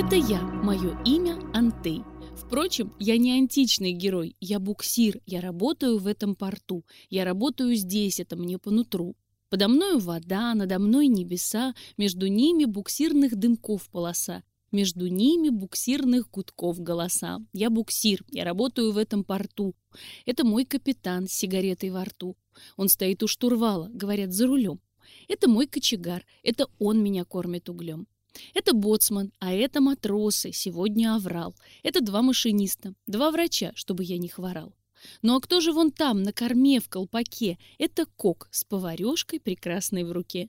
Это я, мое имя Антей. Впрочем, я не античный герой, я буксир, я работаю в этом порту, я работаю здесь, это мне по нутру. Подо мною вода, надо мной небеса, между ними буксирных дымков полоса, между ними буксирных гудков голоса. Я буксир, я работаю в этом порту. Это мой капитан с сигаретой во рту. Он стоит у штурвала, говорят, за рулем. Это мой кочегар, это он меня кормит углем. Это боцман, а это матросы, сегодня оврал. Это два машиниста, два врача, чтобы я не хворал. Ну а кто же вон там, на корме, в колпаке? Это кок с поварешкой прекрасной в руке.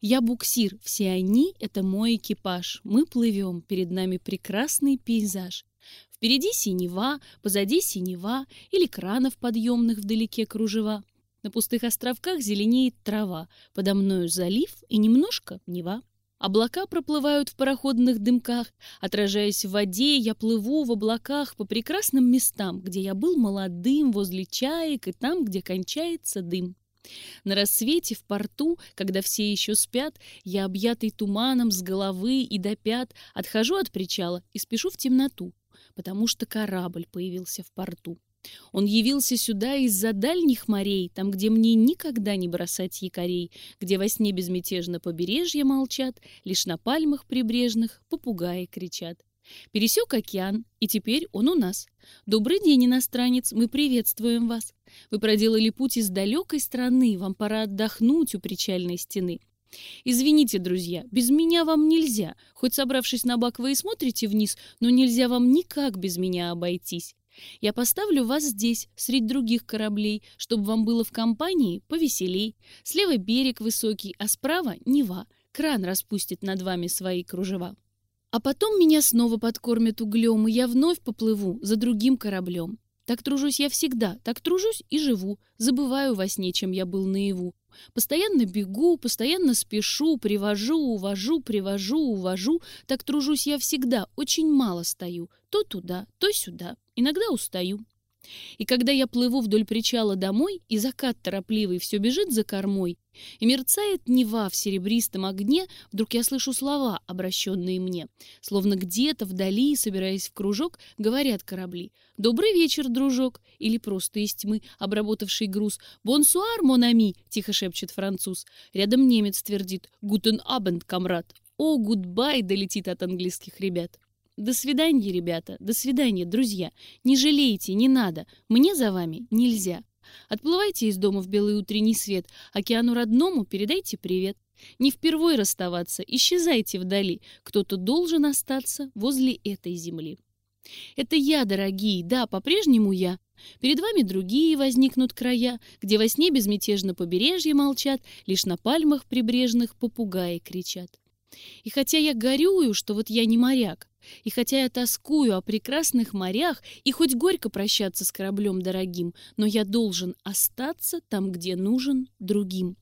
Я буксир, все они — это мой экипаж. Мы плывем, перед нами прекрасный пейзаж. Впереди синева, позади синева или кранов подъемных вдалеке кружева. На пустых островках зеленеет трава, подо мною залив и немножко Нева. Облака проплывают в пароходных дымках. Отражаясь в воде, я плыву в облаках по прекрасным местам, где я был молодым, возле чаек и там, где кончается дым. На рассвете в порту, когда все еще спят, я, объятый туманом с головы и до пят, отхожу от причала и спешу в темноту, потому что корабль появился в порту. Он явился сюда из-за дальних морей, там, где мне никогда не бросать якорей, где во сне безмятежно побережья молчат, лишь на пальмах прибрежных попугаи кричат. Пересек океан, и теперь он у нас. Добрый день, иностранец, мы приветствуем вас. Вы проделали путь из далекой страны, вам пора отдохнуть у причальной стены. Извините, друзья, без меня вам нельзя. Хоть собравшись на бак вы и смотрите вниз, но нельзя вам никак без меня обойтись. Я поставлю вас здесь, среди других кораблей, чтобы вам было в компании повеселей. Слева берег высокий, а справа Нева. Кран распустит над вами свои кружева. А потом меня снова подкормят углем, и я вновь поплыву за другим кораблем. Так тружусь я всегда, так тружусь и живу, забываю во сне, чем я был наяву. Постоянно бегу, постоянно спешу, привожу, увожу, привожу, увожу. Так тружусь я всегда, очень мало стою. То туда, то сюда. Иногда устаю. И когда я плыву вдоль причала домой, и закат торопливый все бежит за кормой, и мерцает Нева в серебристом огне, вдруг я слышу слова, обращенные мне. Словно где-то вдали, собираясь в кружок, говорят корабли. «Добрый вечер, дружок!» Или просто из тьмы, обработавший груз. «Bonsoir, mon ami!» — тихо шепчет француз. Рядом немец твердит. «Guten Abend, Kamerad!» «О, гудбай!» — долетит от английских ребят. До свидания, ребята, до свидания, друзья. Не жалейте, не надо. Мне за вами нельзя. Отплывайте из дома в белый утренний свет. Океану родному передайте привет. Не впервой расставаться, исчезайте вдали. Кто-то должен остаться возле этой земли. Это я, дорогие, да, по-прежнему я. Перед вами другие возникнут края, где во сне безмятежно побережье молчат, лишь на пальмах прибрежных попугаи кричат. И хотя я горюю, что вот я не моряк, и хотя я тоскую о прекрасных морях и хоть горько прощаться с кораблем дорогим, но я должен остаться там, где нужен другим.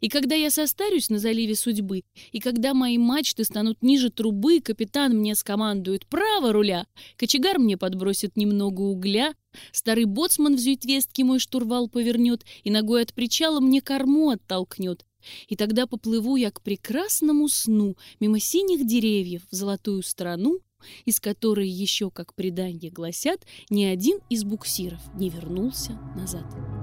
И когда я состарюсь на заливе судьбы, и когда мои мачты станут ниже трубы, капитан мне скомандует «Право руля!», кочегар мне подбросит немного угля, старый боцман в зюитвестке мой штурвал повернет и ногой от причала мне корму оттолкнет, и тогда поплыву я к прекрасному сну мимо синих деревьев в золотую страну, из которой еще, как предания гласят, ни один из буксиров не вернулся назад.